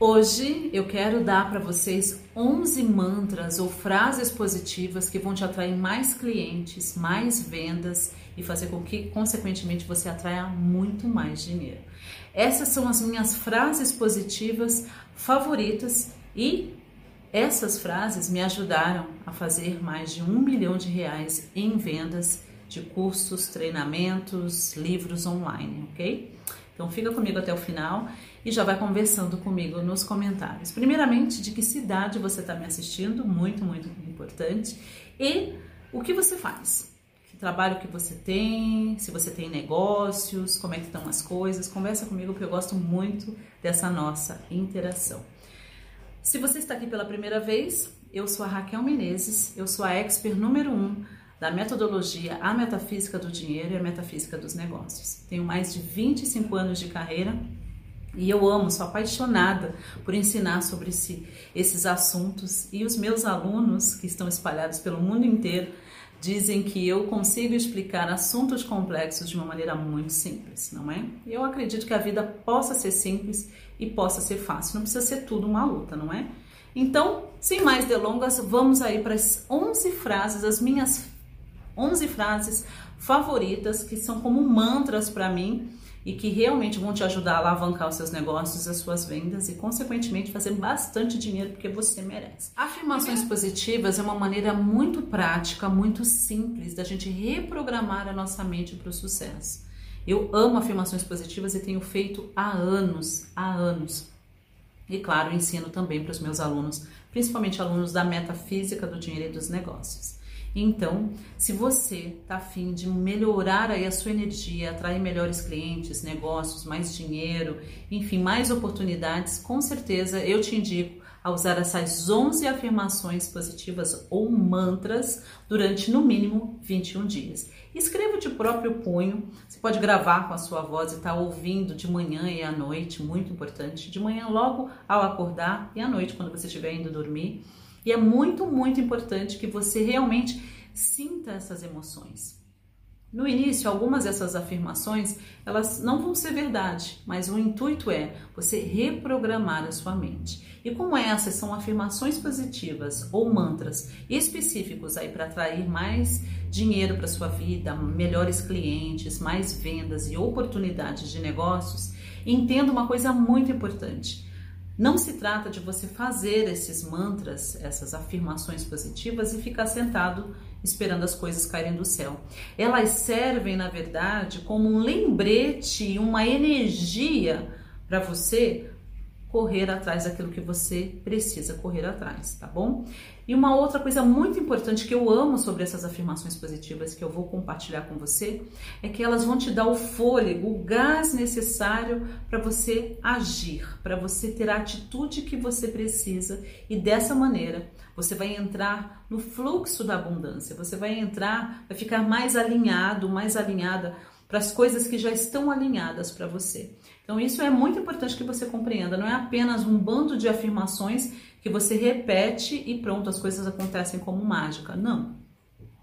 Hoje eu quero dar para vocês 11 mantras ou frases positivas que vão te atrair mais clientes, mais vendas e fazer com que, consequentemente, você atraia muito mais dinheiro. Essas são as minhas frases positivas favoritas e essas frases me ajudaram a fazer mais de um milhão de reais em vendas de cursos, treinamentos, livros online, ok? Então fica comigo até o final e já vai conversando comigo nos comentários. Primeiramente, de que cidade você está me assistindo, muito, muito importante, e o que você faz. Que trabalho que você tem, se você tem negócios, como é que estão as coisas. Conversa comigo porque eu gosto muito dessa nossa interação. Se você está aqui pela primeira vez, eu sou a Raquel Menezes, eu sou a expert número 1 um da metodologia A Metafísica do Dinheiro e a Metafísica dos Negócios. Tenho mais de 25 anos de carreira e eu amo, sou apaixonada por ensinar sobre esse, esses assuntos e os meus alunos que estão espalhados pelo mundo inteiro dizem que eu consigo explicar assuntos complexos de uma maneira muito simples, não é? Eu acredito que a vida possa ser simples e possa ser fácil, não precisa ser tudo uma luta, não é? Então, sem mais delongas, vamos aí para as 11 frases, as minhas 11 frases favoritas que são como mantras para mim e que realmente vão te ajudar a alavancar os seus negócios, as suas vendas e, consequentemente, fazer bastante dinheiro porque você merece. Afirmações positivas é uma maneira muito prática, muito simples da gente reprogramar a nossa mente para o sucesso. Eu amo afirmações positivas e tenho feito há anos, há anos. E claro, ensino também para os meus alunos, principalmente alunos da metafísica do dinheiro e dos negócios. Então, se você está afim de melhorar aí a sua energia, atrair melhores clientes, negócios, mais dinheiro, enfim, mais oportunidades, com certeza eu te indico a usar essas 11 afirmações positivas ou mantras durante no mínimo 21 dias. Escreva de próprio punho, você pode gravar com a sua voz e estar tá ouvindo de manhã e à noite, muito importante. De manhã logo ao acordar e à noite quando você estiver indo dormir. E é muito, muito importante que você realmente sinta essas emoções. No início, algumas dessas afirmações, elas não vão ser verdade, mas o intuito é você reprogramar a sua mente. E como essas são afirmações positivas ou mantras específicos aí para atrair mais dinheiro para sua vida, melhores clientes, mais vendas e oportunidades de negócios, entenda uma coisa muito importante. Não se trata de você fazer esses mantras, essas afirmações positivas e ficar sentado esperando as coisas caírem do céu. Elas servem, na verdade, como um lembrete, uma energia para você correr atrás daquilo que você precisa correr atrás, tá bom? E uma outra coisa muito importante que eu amo sobre essas afirmações positivas que eu vou compartilhar com você é que elas vão te dar o fôlego, o gás necessário para você agir, para você ter a atitude que você precisa e dessa maneira você vai entrar no fluxo da abundância, você vai entrar, vai ficar mais alinhado, mais alinhada para as coisas que já estão alinhadas para você. Então, isso é muito importante que você compreenda. Não é apenas um bando de afirmações que você repete e pronto, as coisas acontecem como mágica. Não.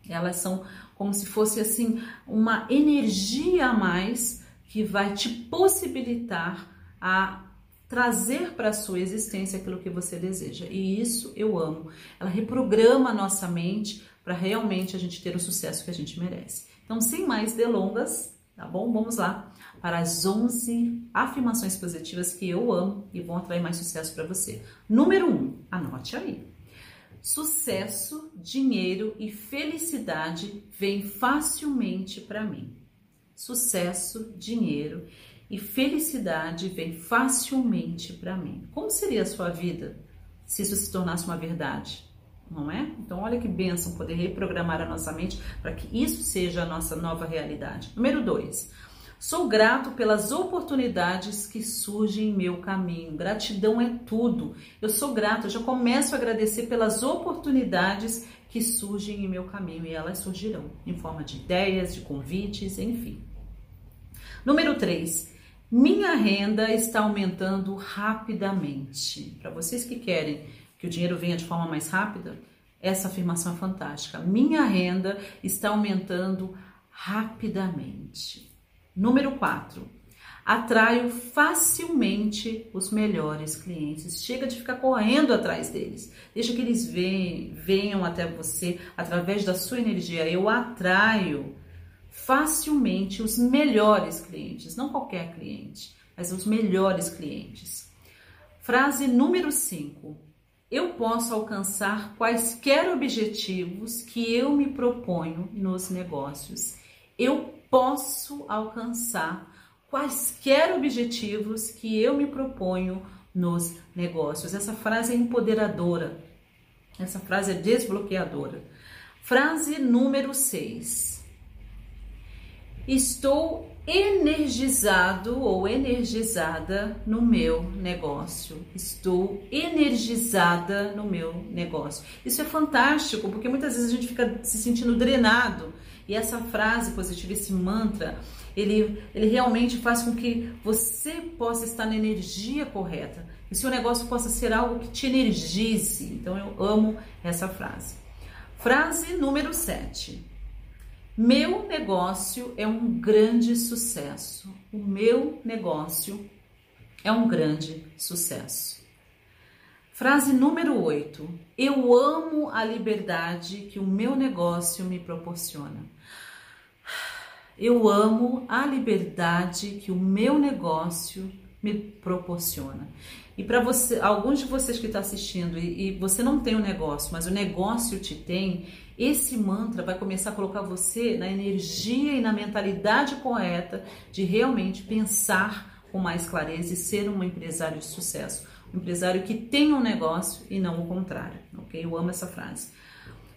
Elas são como se fosse assim uma energia a mais que vai te possibilitar a trazer para a sua existência aquilo que você deseja. E isso eu amo. Ela reprograma a nossa mente para realmente a gente ter o sucesso que a gente merece. Então, sem mais delongas, tá bom? Vamos lá para as 11 afirmações positivas que eu amo e vão atrair mais sucesso para você. Número 1, um, anote aí. Sucesso, dinheiro e felicidade vêm facilmente para mim. Sucesso, dinheiro e felicidade vêm facilmente para mim. Como seria a sua vida se isso se tornasse uma verdade? Não é? Então, olha que bênção poder reprogramar a nossa mente para que isso seja a nossa nova realidade. Número dois, sou grato pelas oportunidades que surgem em meu caminho. Gratidão é tudo. Eu sou grato, eu já começo a agradecer pelas oportunidades que surgem em meu caminho e elas surgirão em forma de ideias, de convites, enfim. Número 3. Minha renda está aumentando rapidamente. Para vocês que querem que o dinheiro venha de forma mais rápida, essa afirmação é fantástica. Minha renda está aumentando rapidamente. Número 4. Atraio facilmente os melhores clientes. Chega de ficar correndo atrás deles. Deixa que eles venham até você através da sua energia. Eu atraio facilmente os melhores clientes, não qualquer cliente, mas os melhores clientes. Frase número 5. Eu posso alcançar quaisquer objetivos que eu me proponho nos negócios. Eu posso alcançar quaisquer objetivos que eu me proponho nos negócios. Essa frase é empoderadora, essa frase é desbloqueadora. Frase número 6. Estou energizado ou energizada no meu negócio. Estou energizada no meu negócio. Isso é fantástico, porque muitas vezes a gente fica se sentindo drenado. E essa frase positiva, esse mantra, ele, ele realmente faz com que você possa estar na energia correta. E seu negócio possa ser algo que te energize. Então eu amo essa frase. Frase número 7. Meu negócio é um grande sucesso. O meu negócio é um grande sucesso. Frase número 8. Eu amo a liberdade que o meu negócio me proporciona. Eu amo a liberdade que o meu negócio me proporciona. E para você, alguns de vocês que estão tá assistindo e, e, você não tem um negócio, mas o negócio te tem, esse mantra vai começar a colocar você na energia e na mentalidade correta de realmente pensar com mais clareza e ser um empresário de sucesso, um empresário que tem um negócio e não o contrário, ok? Eu amo essa frase.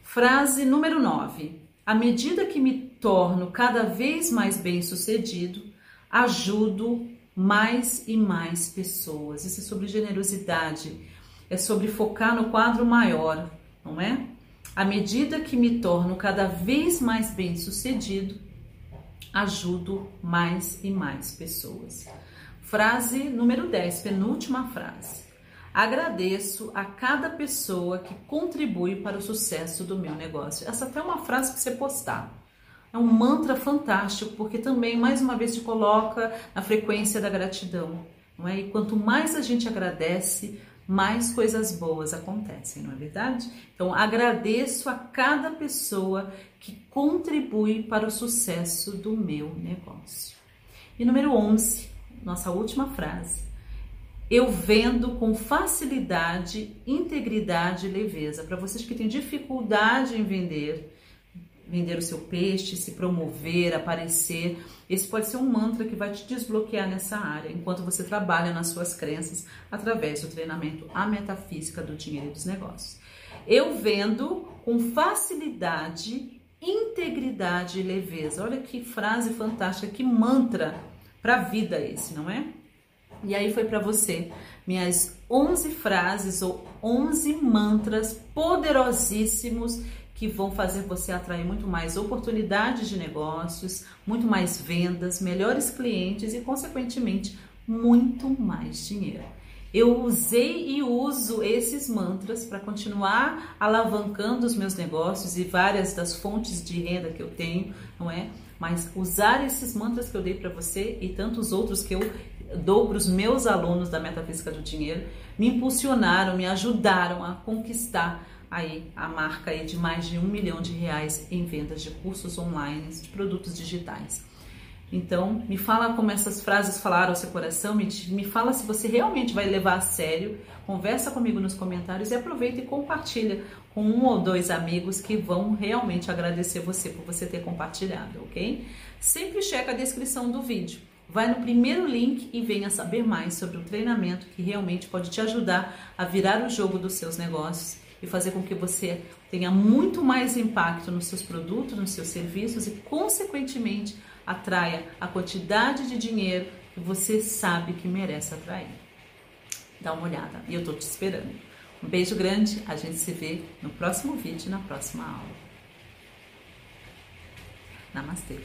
Frase número 9. À medida que me torno cada vez mais bem-sucedido, ajudo mais e mais pessoas. Isso é sobre generosidade, é sobre focar no quadro maior, não é? À medida que me torno cada vez mais bem-sucedido, ajudo mais e mais pessoas. Frase número 10, penúltima frase. Agradeço a cada pessoa que contribui para o sucesso do meu negócio. Essa até é uma frase que você postar. É um mantra fantástico, porque também, mais uma vez, te coloca na frequência da gratidão. Não é? E quanto mais a gente agradece, mais coisas boas acontecem, não é verdade? Então, agradeço a cada pessoa que contribui para o sucesso do meu negócio. E número 11, nossa última frase eu vendo com facilidade, integridade e leveza. Para vocês que têm dificuldade em vender, vender o seu peixe, se promover, aparecer, esse pode ser um mantra que vai te desbloquear nessa área, enquanto você trabalha nas suas crenças através do treinamento A Metafísica do Dinheiro e dos Negócios. Eu vendo com facilidade, integridade e leveza. Olha que frase fantástica, que mantra para a vida esse, não é? E aí foi para você minhas 11 frases ou 11 mantras poderosíssimos que vão fazer você atrair muito mais oportunidades de negócios, muito mais vendas, melhores clientes e, consequentemente, muito mais dinheiro. Eu usei e uso esses mantras para continuar alavancando os meus negócios e várias das fontes de renda que eu tenho, não é? Mas usar esses mantras que eu dei para você e tantos outros que eu dou para os meus alunos da Metafísica do Dinheiro me impulsionaram, me ajudaram a conquistar aí a marca aí de mais de um milhão de reais em vendas de cursos online, de produtos digitais. Então, me fala como essas frases falaram ao seu coração, me, me fala se você realmente vai levar a sério, conversa comigo nos comentários e aproveita e compartilha com um ou dois amigos que vão realmente agradecer você por você ter compartilhado, ok? Sempre checa a descrição do vídeo. Vai no primeiro link e venha saber mais sobre o treinamento que realmente pode te ajudar a virar o jogo dos seus negócios e fazer com que você tenha muito mais impacto nos seus produtos, nos seus serviços e, consequentemente, atraia a quantidade de dinheiro que você sabe que merece atrair. Dá uma olhada e eu tô te esperando. Um beijo grande, a gente se vê no próximo vídeo, na próxima aula. Namastê.